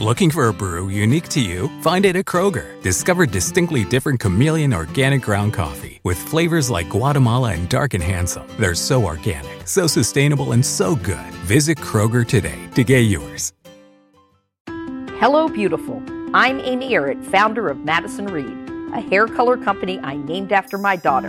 Looking for a brew unique to you? Find it at Kroger. Discover distinctly different chameleon organic ground coffee with flavors like Guatemala and Dark and Handsome. They're so organic, so sustainable, and so good. Visit Kroger today to get yours. Hello, beautiful. I'm Amy Errett, founder of Madison Reed, a hair color company I named after my daughter.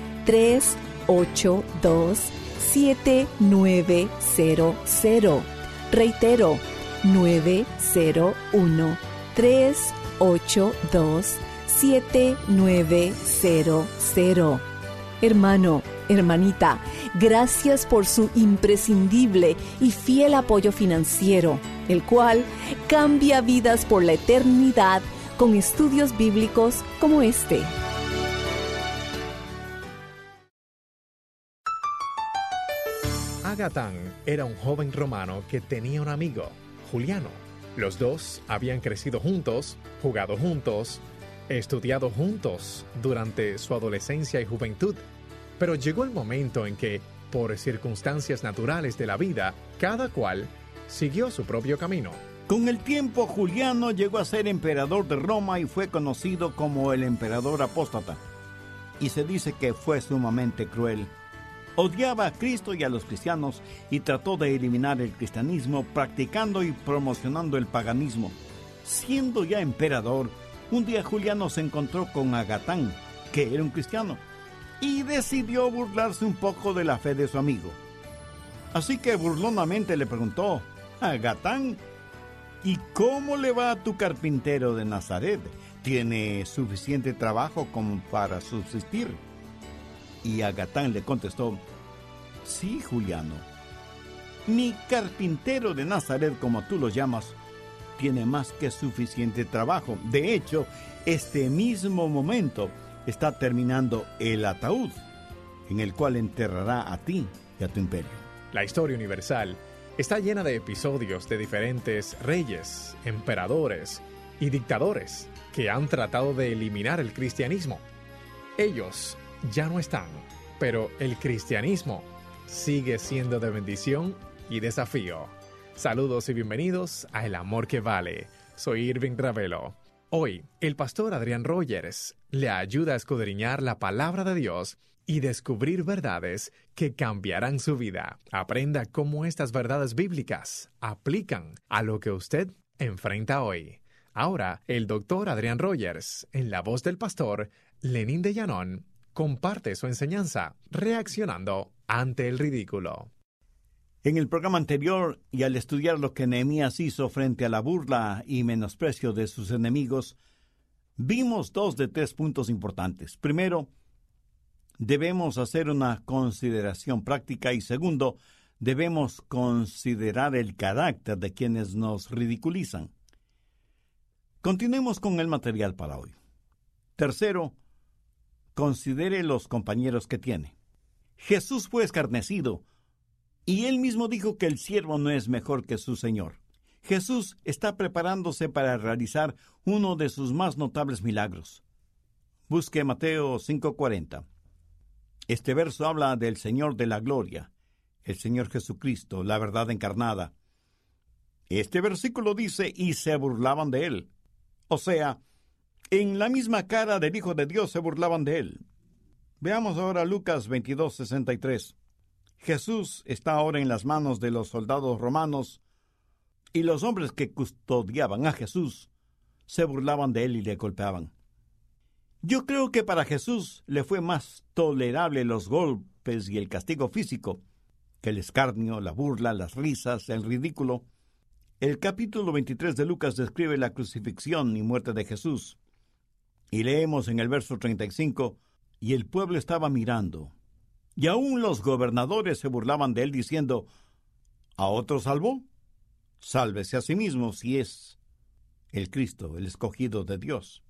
382 7900. Reitero, 901 382 7900. Hermano, hermanita, gracias por su imprescindible y fiel apoyo financiero, el cual cambia vidas por la eternidad con estudios bíblicos como este. Agatán era un joven romano que tenía un amigo, Juliano. Los dos habían crecido juntos, jugado juntos, estudiado juntos durante su adolescencia y juventud. Pero llegó el momento en que, por circunstancias naturales de la vida, cada cual siguió su propio camino. Con el tiempo, Juliano llegó a ser emperador de Roma y fue conocido como el emperador apóstata. Y se dice que fue sumamente cruel odiaba a Cristo y a los cristianos y trató de eliminar el cristianismo practicando y promocionando el paganismo. Siendo ya emperador, un día Juliano se encontró con Agatán, que era un cristiano, y decidió burlarse un poco de la fe de su amigo. Así que burlonamente le preguntó, Agatán, ¿y cómo le va a tu carpintero de Nazaret? ¿Tiene suficiente trabajo como para subsistir? Y Agatán le contestó, Sí, Juliano, mi carpintero de Nazaret, como tú lo llamas, tiene más que suficiente trabajo. De hecho, este mismo momento está terminando el ataúd en el cual enterrará a ti y a tu imperio. La historia universal está llena de episodios de diferentes reyes, emperadores y dictadores que han tratado de eliminar el cristianismo. Ellos ya no están, pero el cristianismo sigue siendo de bendición y desafío. Saludos y bienvenidos a El Amor que Vale. Soy Irving Ravelo. Hoy, el pastor Adrián Rogers le ayuda a escudriñar la palabra de Dios y descubrir verdades que cambiarán su vida. Aprenda cómo estas verdades bíblicas aplican a lo que usted enfrenta hoy. Ahora, el doctor Adrián Rogers, en la voz del pastor Lenín de Llanón, comparte su enseñanza reaccionando ante el ridículo. En el programa anterior, y al estudiar lo que Nehemías hizo frente a la burla y menosprecio de sus enemigos, vimos dos de tres puntos importantes. Primero, debemos hacer una consideración práctica y segundo, debemos considerar el carácter de quienes nos ridiculizan. Continuemos con el material para hoy. Tercero, considere los compañeros que tiene. Jesús fue escarnecido, y él mismo dijo que el siervo no es mejor que su Señor. Jesús está preparándose para realizar uno de sus más notables milagros. Busque Mateo 5:40. Este verso habla del Señor de la Gloria, el Señor Jesucristo, la verdad encarnada. Este versículo dice, y se burlaban de él. O sea, en la misma cara del Hijo de Dios se burlaban de él. Veamos ahora Lucas 22, 63. Jesús está ahora en las manos de los soldados romanos y los hombres que custodiaban a Jesús se burlaban de él y le golpeaban. Yo creo que para Jesús le fue más tolerable los golpes y el castigo físico que el escarnio, la burla, las risas, el ridículo. El capítulo 23 de Lucas describe la crucifixión y muerte de Jesús. Y leemos en el verso 35, y el pueblo estaba mirando. Y aún los gobernadores se burlaban de él diciendo, ¿A otro salvó? Sálvese a sí mismo si es el Cristo, el escogido de Dios.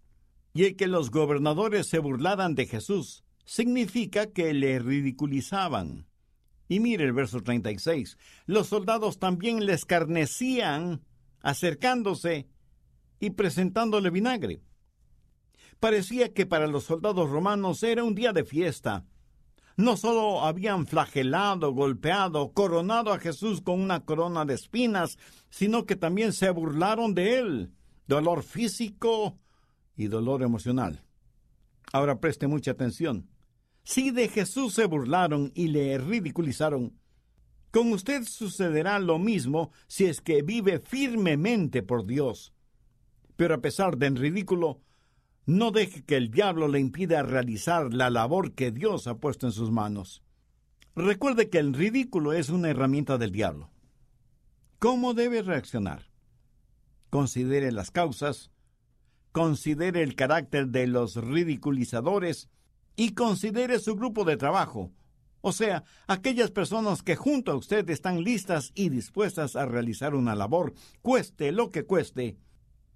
Y el que los gobernadores se burlaran de Jesús significa que le ridiculizaban. Y mire el verso 36. Los soldados también le escarnecían, acercándose y presentándole vinagre. Parecía que para los soldados romanos era un día de fiesta. No solo habían flagelado, golpeado, coronado a Jesús con una corona de espinas, sino que también se burlaron de él dolor físico y dolor emocional. Ahora preste mucha atención. Si de Jesús se burlaron y le ridiculizaron, con usted sucederá lo mismo si es que vive firmemente por Dios. Pero a pesar del ridículo, no deje que el diablo le impida realizar la labor que Dios ha puesto en sus manos. Recuerde que el ridículo es una herramienta del diablo. ¿Cómo debe reaccionar? considere las causas, considere el carácter de los ridiculizadores y considere su grupo de trabajo, o sea, aquellas personas que junto a usted están listas y dispuestas a realizar una labor, cueste lo que cueste,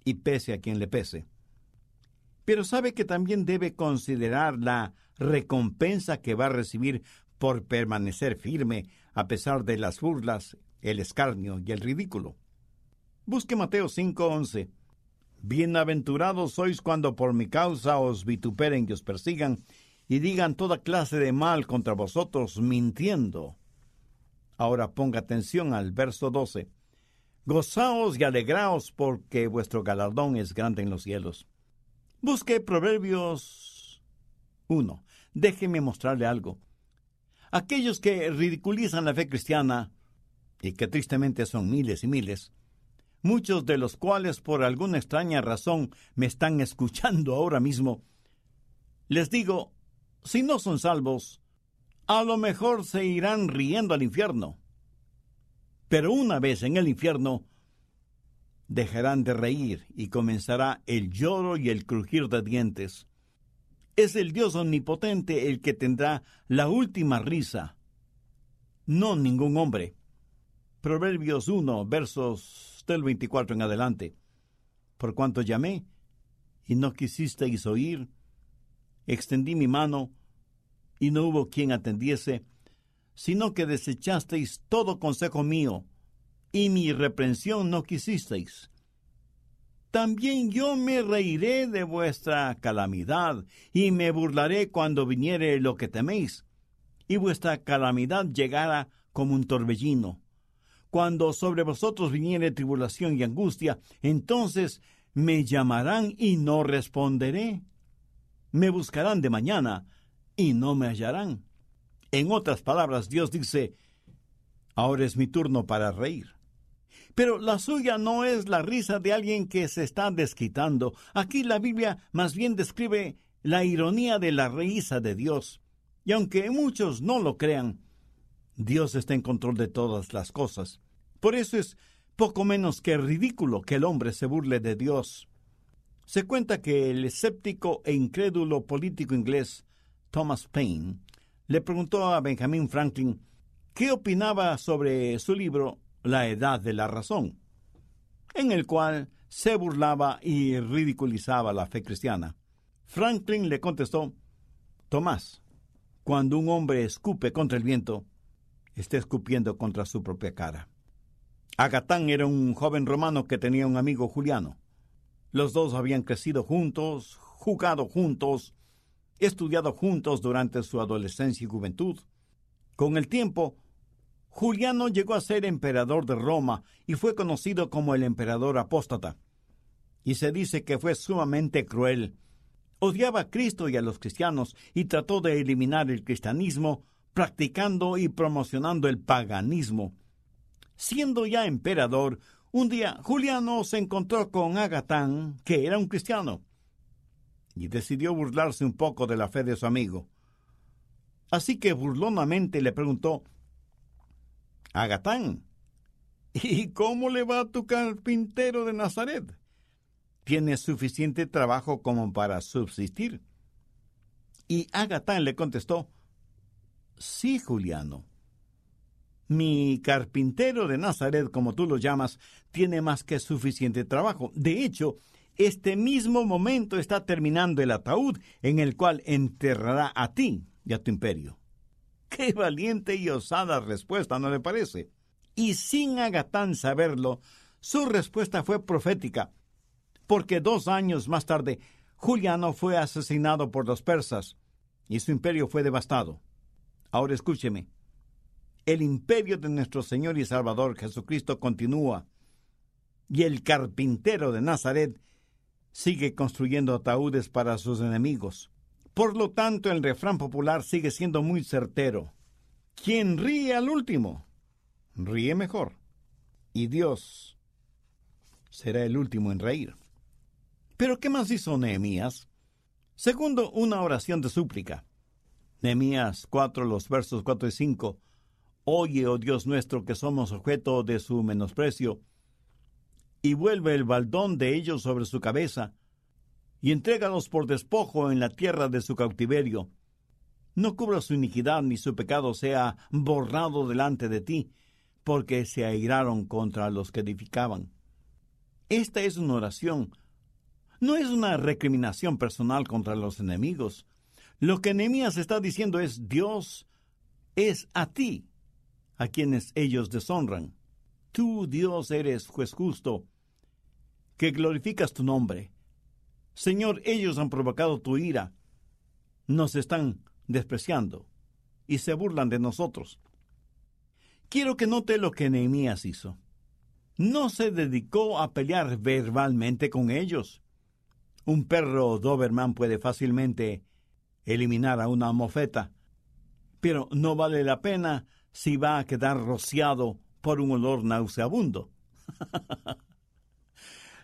y pese a quien le pese. Pero sabe que también debe considerar la recompensa que va a recibir por permanecer firme a pesar de las burlas, el escarnio y el ridículo. Busque Mateo 5:11. Bienaventurados sois cuando por mi causa os vituperen y os persigan y digan toda clase de mal contra vosotros mintiendo. Ahora ponga atención al verso 12. Gozaos y alegraos porque vuestro galardón es grande en los cielos. Busque Proverbios 1. Déjeme mostrarle algo. Aquellos que ridiculizan la fe cristiana, y que tristemente son miles y miles, muchos de los cuales por alguna extraña razón me están escuchando ahora mismo, les digo, si no son salvos, a lo mejor se irán riendo al infierno. Pero una vez en el infierno, dejarán de reír y comenzará el lloro y el crujir de dientes. Es el Dios omnipotente el que tendrá la última risa, no ningún hombre. Proverbios 1, versos del 24 en adelante. Por cuanto llamé y no quisisteis oír, extendí mi mano y no hubo quien atendiese, sino que desechasteis todo consejo mío y mi reprensión no quisisteis. También yo me reiré de vuestra calamidad y me burlaré cuando viniere lo que teméis, y vuestra calamidad llegara como un torbellino cuando sobre vosotros viniere tribulación y angustia, entonces me llamarán y no responderé. Me buscarán de mañana y no me hallarán. En otras palabras, Dios dice, ahora es mi turno para reír. Pero la suya no es la risa de alguien que se está desquitando. Aquí la Biblia más bien describe la ironía de la risa de Dios. Y aunque muchos no lo crean, Dios está en control de todas las cosas. Por eso es poco menos que ridículo que el hombre se burle de Dios. Se cuenta que el escéptico e incrédulo político inglés Thomas Paine le preguntó a Benjamin Franklin qué opinaba sobre su libro La Edad de la Razón, en el cual se burlaba y ridiculizaba la fe cristiana. Franklin le contestó, Tomás, cuando un hombre escupe contra el viento, está escupiendo contra su propia cara. Agatán era un joven romano que tenía un amigo Juliano. Los dos habían crecido juntos, jugado juntos, estudiado juntos durante su adolescencia y juventud. Con el tiempo, Juliano llegó a ser emperador de Roma y fue conocido como el emperador apóstata. Y se dice que fue sumamente cruel. Odiaba a Cristo y a los cristianos y trató de eliminar el cristianismo, practicando y promocionando el paganismo. Siendo ya emperador, Un día Juliano se encontró con Agatán, que era un cristiano, y decidió burlarse un poco de la fe de su amigo. Así que burlonamente le preguntó, Agatán, ¿y cómo le va a tu carpintero de Nazaret? ¿Tiene suficiente trabajo como para subsistir? Y Agatán le contestó, Sí, Juliano. Mi carpintero de Nazaret, como tú lo llamas, tiene más que suficiente trabajo. De hecho, este mismo momento está terminando el ataúd en el cual enterrará a ti y a tu imperio. Qué valiente y osada respuesta, ¿no le parece? Y sin Agatán saberlo, su respuesta fue profética, porque dos años más tarde Juliano fue asesinado por los persas y su imperio fue devastado. Ahora escúcheme. El imperio de nuestro Señor y Salvador Jesucristo continúa y el carpintero de Nazaret sigue construyendo ataúdes para sus enemigos. Por lo tanto, el refrán popular sigue siendo muy certero. Quien ríe al último, ríe mejor. Y Dios será el último en reír. Pero ¿qué más hizo Nehemías? Segundo, una oración de súplica. Nehemías 4, los versos 4 y 5. Oye, oh Dios nuestro, que somos objeto de su menosprecio, y vuelve el baldón de ellos sobre su cabeza, y entrégalos por despojo en la tierra de su cautiverio. No cubra su iniquidad ni su pecado sea borrado delante de ti, porque se airaron contra los que edificaban. Esta es una oración, no es una recriminación personal contra los enemigos. Lo que Nehemías está diciendo es Dios es a ti, a quienes ellos deshonran. Tú, Dios, eres juez justo, que glorificas tu nombre. Señor, ellos han provocado tu ira, nos están despreciando y se burlan de nosotros. Quiero que note lo que Nehemías hizo. No se dedicó a pelear verbalmente con ellos. Un perro Doberman puede fácilmente eliminar a una mofeta, pero no vale la pena si va a quedar rociado por un olor nauseabundo.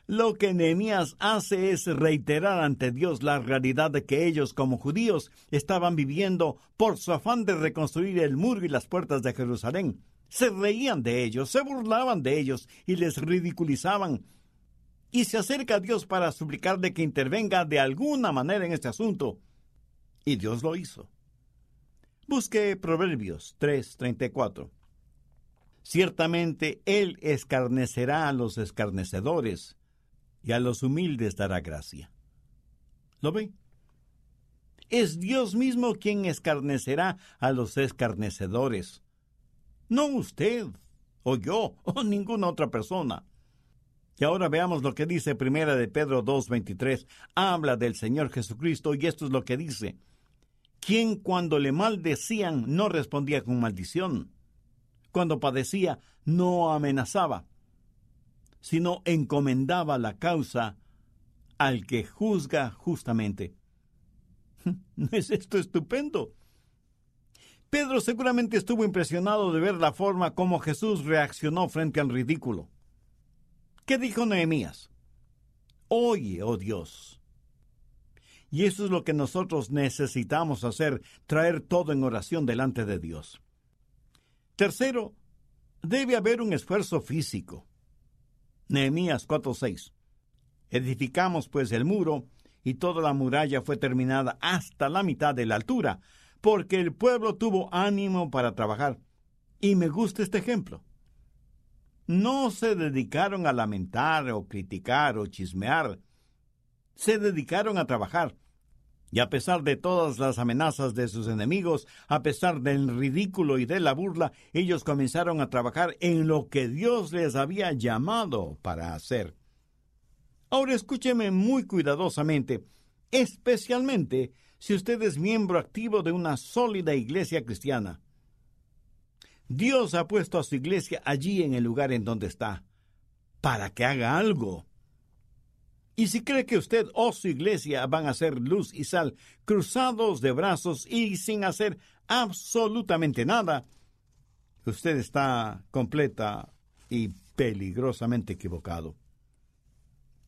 Lo que Nehemías hace es reiterar ante Dios la realidad de que ellos como judíos estaban viviendo por su afán de reconstruir el muro y las puertas de Jerusalén. Se reían de ellos, se burlaban de ellos y les ridiculizaban. Y se acerca a Dios para suplicarle que intervenga de alguna manera en este asunto. Y Dios lo hizo. Busque Proverbios 3:34. Ciertamente Él escarnecerá a los escarnecedores y a los humildes dará gracia. ¿Lo ve? Es Dios mismo quien escarnecerá a los escarnecedores. No usted, o yo, o ninguna otra persona. Y ahora veamos lo que dice Primera de Pedro 2.23. Habla del Señor Jesucristo y esto es lo que dice. Quien cuando le maldecían no respondía con maldición. Cuando padecía no amenazaba, sino encomendaba la causa al que juzga justamente. ¿No es esto estupendo? Pedro seguramente estuvo impresionado de ver la forma como Jesús reaccionó frente al ridículo. ¿Qué dijo Nehemías? Oye, oh Dios. Y eso es lo que nosotros necesitamos hacer, traer todo en oración delante de Dios. Tercero, debe haber un esfuerzo físico. Nehemías 4:6. Edificamos pues el muro, y toda la muralla fue terminada hasta la mitad de la altura, porque el pueblo tuvo ánimo para trabajar. Y me gusta este ejemplo. No se dedicaron a lamentar o criticar o chismear. Se dedicaron a trabajar. Y a pesar de todas las amenazas de sus enemigos, a pesar del ridículo y de la burla, ellos comenzaron a trabajar en lo que Dios les había llamado para hacer. Ahora escúcheme muy cuidadosamente, especialmente si usted es miembro activo de una sólida iglesia cristiana. Dios ha puesto a su iglesia allí en el lugar en donde está, para que haga algo y si cree que usted o su iglesia van a ser luz y sal, cruzados de brazos y sin hacer absolutamente nada, usted está completa y peligrosamente equivocado.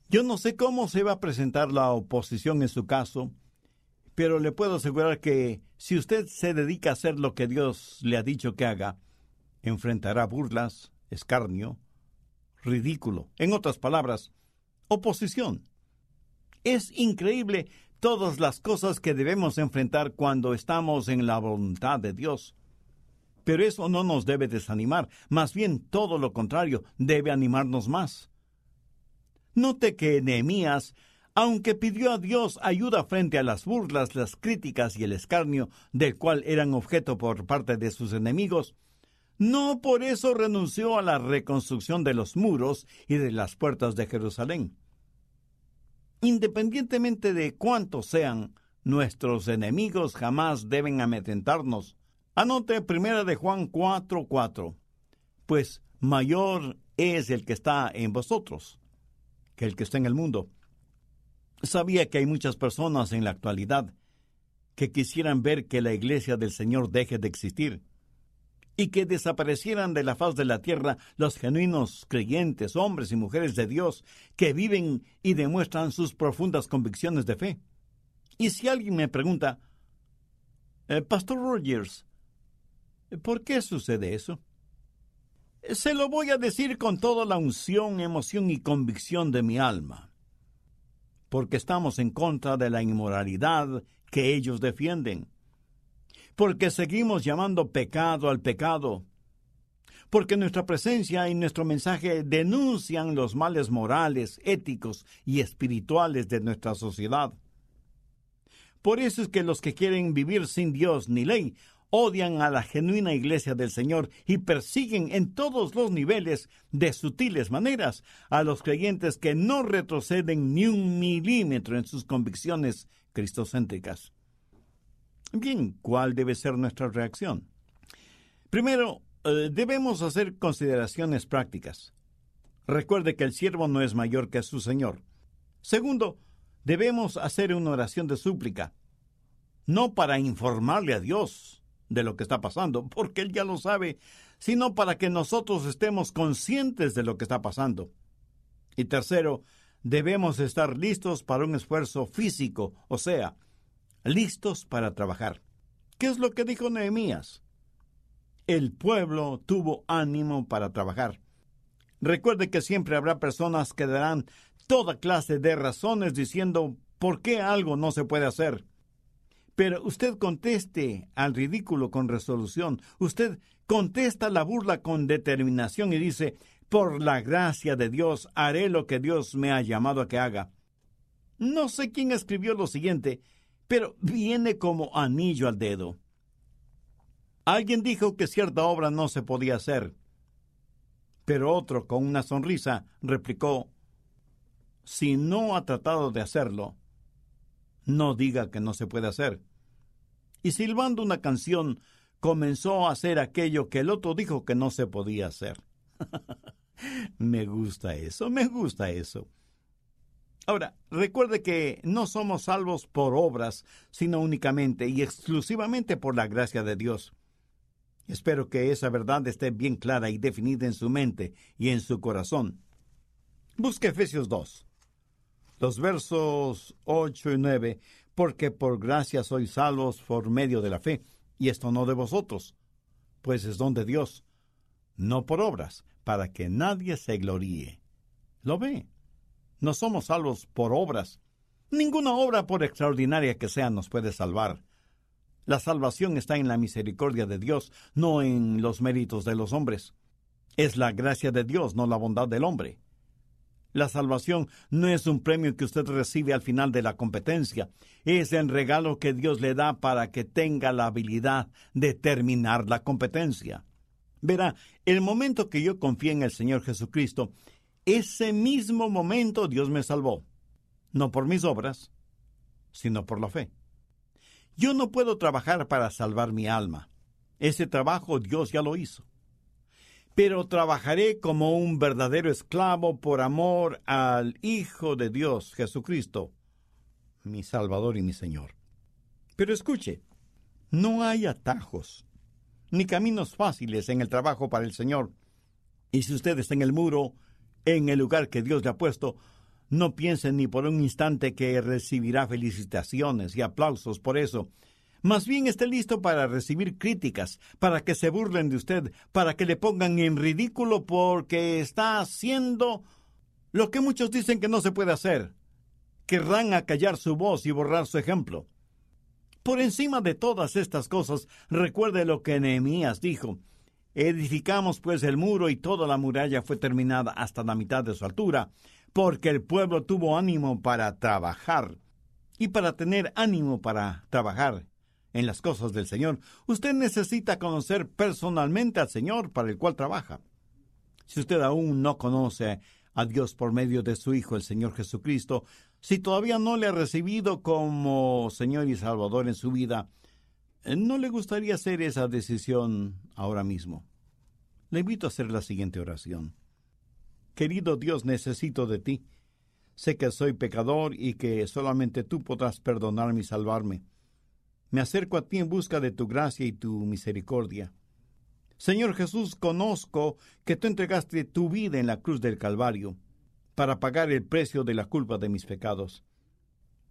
Yo no sé cómo se va a presentar la oposición en su caso, pero le puedo asegurar que si usted se dedica a hacer lo que Dios le ha dicho que haga, enfrentará burlas, escarnio, ridículo, en otras palabras, oposición. Es increíble todas las cosas que debemos enfrentar cuando estamos en la voluntad de Dios. Pero eso no nos debe desanimar, más bien todo lo contrario, debe animarnos más. Note que Nehemías, aunque pidió a Dios ayuda frente a las burlas, las críticas y el escarnio del cual eran objeto por parte de sus enemigos, no por eso renunció a la reconstrucción de los muros y de las puertas de Jerusalén. Independientemente de cuántos sean, nuestros enemigos jamás deben amedrentarnos. Anote primera de Juan 4:4. Pues mayor es el que está en vosotros que el que está en el mundo. Sabía que hay muchas personas en la actualidad que quisieran ver que la iglesia del Señor deje de existir y que desaparecieran de la faz de la tierra los genuinos creyentes, hombres y mujeres de Dios, que viven y demuestran sus profundas convicciones de fe. Y si alguien me pregunta, eh, Pastor Rogers, ¿por qué sucede eso? Se lo voy a decir con toda la unción, emoción y convicción de mi alma, porque estamos en contra de la inmoralidad que ellos defienden porque seguimos llamando pecado al pecado, porque nuestra presencia y nuestro mensaje denuncian los males morales, éticos y espirituales de nuestra sociedad. Por eso es que los que quieren vivir sin Dios ni ley odian a la genuina iglesia del Señor y persiguen en todos los niveles de sutiles maneras a los creyentes que no retroceden ni un milímetro en sus convicciones cristocéntricas. Bien, ¿cuál debe ser nuestra reacción? Primero, eh, debemos hacer consideraciones prácticas. Recuerde que el siervo no es mayor que su Señor. Segundo, debemos hacer una oración de súplica, no para informarle a Dios de lo que está pasando, porque Él ya lo sabe, sino para que nosotros estemos conscientes de lo que está pasando. Y tercero, debemos estar listos para un esfuerzo físico, o sea, listos para trabajar. ¿Qué es lo que dijo Nehemías? El pueblo tuvo ánimo para trabajar. Recuerde que siempre habrá personas que darán toda clase de razones diciendo por qué algo no se puede hacer. Pero usted conteste al ridículo con resolución. Usted contesta la burla con determinación y dice, por la gracia de Dios haré lo que Dios me ha llamado a que haga. No sé quién escribió lo siguiente, pero viene como anillo al dedo. Alguien dijo que cierta obra no se podía hacer, pero otro, con una sonrisa, replicó, si no ha tratado de hacerlo, no diga que no se puede hacer. Y silbando una canción, comenzó a hacer aquello que el otro dijo que no se podía hacer. me gusta eso, me gusta eso. Ahora, recuerde que no somos salvos por obras, sino únicamente y exclusivamente por la gracia de Dios. Espero que esa verdad esté bien clara y definida en su mente y en su corazón. Busque Efesios 2, los versos 8 y 9, porque por gracia sois salvos por medio de la fe, y esto no de vosotros, pues es don de Dios, no por obras, para que nadie se gloríe. ¿Lo ve? No somos salvos por obras. Ninguna obra, por extraordinaria que sea, nos puede salvar. La salvación está en la misericordia de Dios, no en los méritos de los hombres. Es la gracia de Dios, no la bondad del hombre. La salvación no es un premio que usted recibe al final de la competencia, es el regalo que Dios le da para que tenga la habilidad de terminar la competencia. Verá, el momento que yo confié en el Señor Jesucristo, ese mismo momento Dios me salvó, no por mis obras, sino por la fe. Yo no puedo trabajar para salvar mi alma. Ese trabajo Dios ya lo hizo. Pero trabajaré como un verdadero esclavo por amor al Hijo de Dios, Jesucristo, mi Salvador y mi Señor. Pero escuche, no hay atajos ni caminos fáciles en el trabajo para el Señor Y si usted está en el muro, en el lugar que Dios le ha puesto, no piense ni por un instante que recibirá felicitaciones y aplausos por eso. Más bien esté listo para recibir críticas, para que se burlen de usted, para que le pongan en ridículo porque está haciendo lo que muchos dicen que no se puede hacer. Querrán acallar su voz y borrar su ejemplo. Por encima de todas estas cosas, recuerde lo que Nehemías dijo. Edificamos pues el muro y toda la muralla fue terminada hasta la mitad de su altura, porque el pueblo tuvo ánimo para trabajar. Y para tener ánimo para trabajar en las cosas del Señor, usted necesita conocer personalmente al Señor para el cual trabaja. Si usted aún no conoce a Dios por medio de su Hijo, el Señor Jesucristo, si todavía no le ha recibido como Señor y Salvador en su vida, ¿no le gustaría hacer esa decisión ahora mismo? Le invito a hacer la siguiente oración. Querido Dios, necesito de ti. Sé que soy pecador y que solamente tú podrás perdonarme y salvarme. Me acerco a ti en busca de tu gracia y tu misericordia. Señor Jesús, conozco que tú entregaste tu vida en la cruz del Calvario para pagar el precio de la culpa de mis pecados.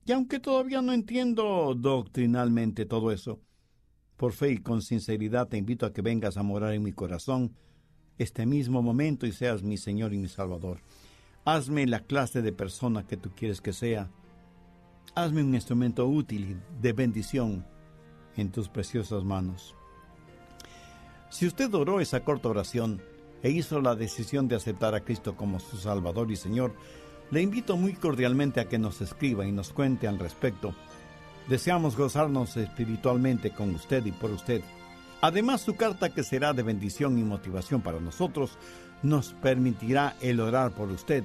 Y aunque todavía no entiendo doctrinalmente todo eso, por fe y con sinceridad te invito a que vengas a morar en mi corazón este mismo momento y seas mi Señor y mi Salvador. Hazme la clase de persona que tú quieres que sea. Hazme un instrumento útil de bendición en tus preciosas manos. Si usted oró esa corta oración e hizo la decisión de aceptar a Cristo como su Salvador y Señor, le invito muy cordialmente a que nos escriba y nos cuente al respecto. Deseamos gozarnos espiritualmente con usted y por usted. Además, su carta, que será de bendición y motivación para nosotros, nos permitirá el orar por usted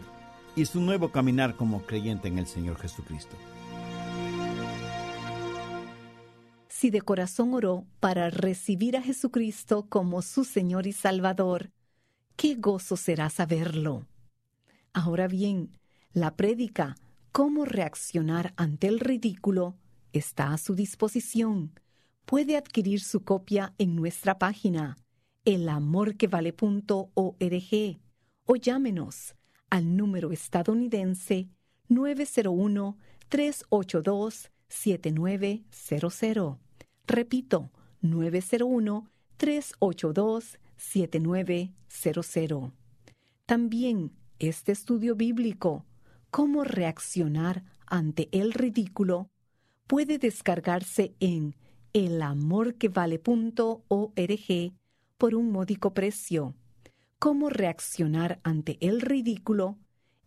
y su nuevo caminar como creyente en el Señor Jesucristo. si de corazón oró para recibir a Jesucristo como su Señor y Salvador, qué gozo será saberlo. Ahora bien, la prédica Cómo reaccionar ante el ridículo está a su disposición. Puede adquirir su copia en nuestra página elamorquevale.org o llámenos al número estadounidense 901 382 7900. Repito, 901-382-7900. También este estudio bíblico, Cómo reaccionar ante el ridículo, puede descargarse en elamorquevale.org por un módico precio. Cómo reaccionar ante el ridículo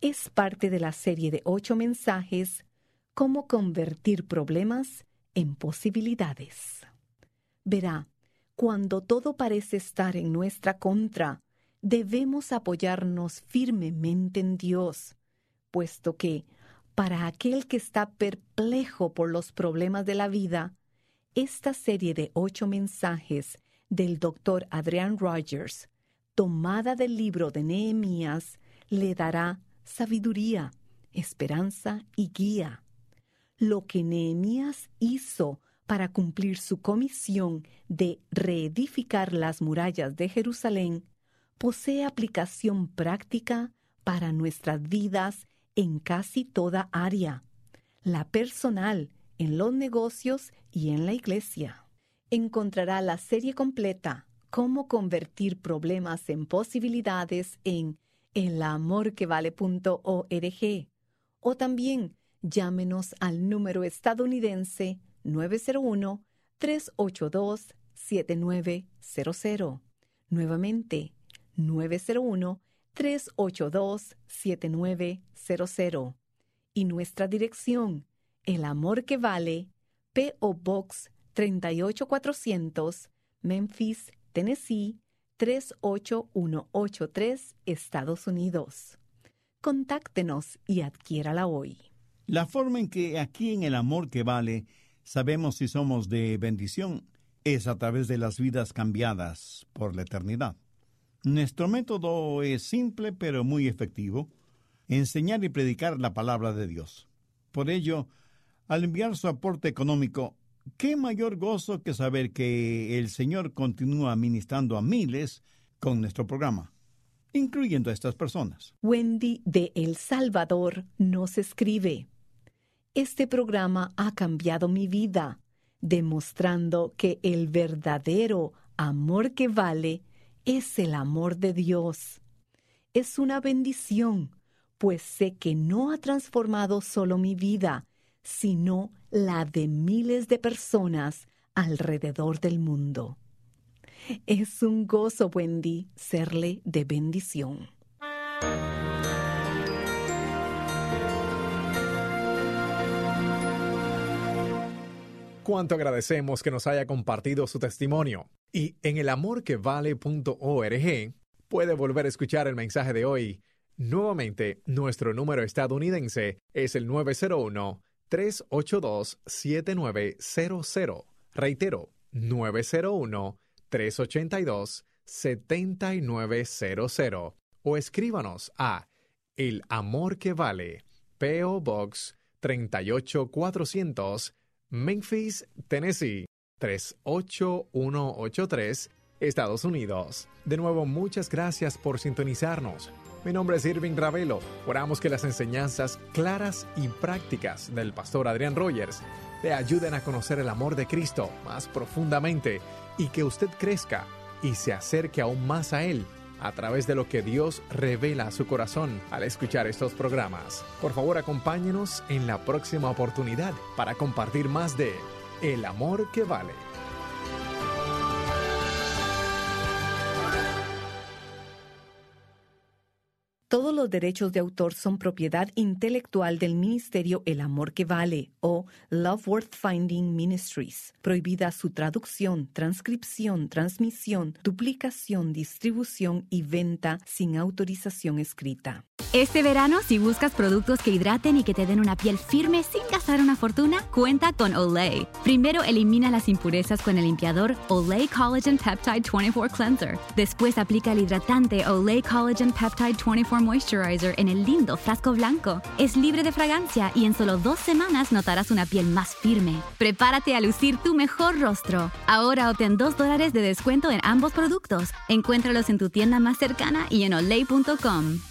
es parte de la serie de ocho mensajes Cómo convertir problemas en posibilidades. Verá, cuando todo parece estar en nuestra contra, debemos apoyarnos firmemente en Dios, puesto que, para aquel que está perplejo por los problemas de la vida, esta serie de ocho mensajes del doctor Adrian Rogers, tomada del libro de Nehemías, le dará sabiduría, esperanza y guía. Lo que Nehemías hizo para cumplir su comisión de reedificar las murallas de Jerusalén posee aplicación práctica para nuestras vidas en casi toda área, la personal, en los negocios y en la iglesia. Encontrará la serie completa Cómo convertir problemas en posibilidades en elamorquevale.org o también llámenos al número estadounidense 901-382-7900. Nuevamente, 901-382-7900. Y nuestra dirección, El Amor que Vale, P.O. Box 38400, Memphis, Tennessee 38183, Estados Unidos. Contáctenos y adquiérala hoy. La forma en que aquí en el amor que vale sabemos si somos de bendición es a través de las vidas cambiadas por la eternidad. Nuestro método es simple pero muy efectivo, enseñar y predicar la palabra de Dios. Por ello, al enviar su aporte económico, qué mayor gozo que saber que el Señor continúa ministrando a miles con nuestro programa. incluyendo a estas personas. Wendy de El Salvador nos escribe. Este programa ha cambiado mi vida, demostrando que el verdadero amor que vale es el amor de Dios. Es una bendición, pues sé que no ha transformado solo mi vida, sino la de miles de personas alrededor del mundo. Es un gozo, Wendy, serle de bendición. Cuánto agradecemos que nos haya compartido su testimonio. Y en elamorquevale.org puede volver a escuchar el mensaje de hoy. Nuevamente, nuestro número estadounidense es el 901-382-7900. Reitero, 901-382-7900. O escríbanos a El Amor que Vale, PO Box 38400 Memphis, Tennessee 38183, Estados Unidos. De nuevo, muchas gracias por sintonizarnos. Mi nombre es Irving Ravelo. Oramos que las enseñanzas claras y prácticas del pastor Adrián Rogers le ayuden a conocer el amor de Cristo más profundamente y que usted crezca y se acerque aún más a Él a través de lo que Dios revela a su corazón al escuchar estos programas. Por favor, acompáñenos en la próxima oportunidad para compartir más de El amor que vale. Todos los derechos de autor son propiedad intelectual del Ministerio El Amor que Vale o Love Worth Finding Ministries. Prohibida su traducción, transcripción, transmisión, duplicación, distribución y venta sin autorización escrita. Este verano, si buscas productos que hidraten y que te den una piel firme sin gastar una fortuna, cuenta con Olay. Primero elimina las impurezas con el limpiador Olay Collagen Peptide 24 Cleanser. Después aplica el hidratante Olay Collagen Peptide 24 Moisturizer en el lindo frasco blanco. Es libre de fragancia y en solo dos semanas notarás una piel más firme. Prepárate a lucir tu mejor rostro. Ahora obtén 2 dólares de descuento en ambos productos. Encuéntralos en tu tienda más cercana y en olay.com.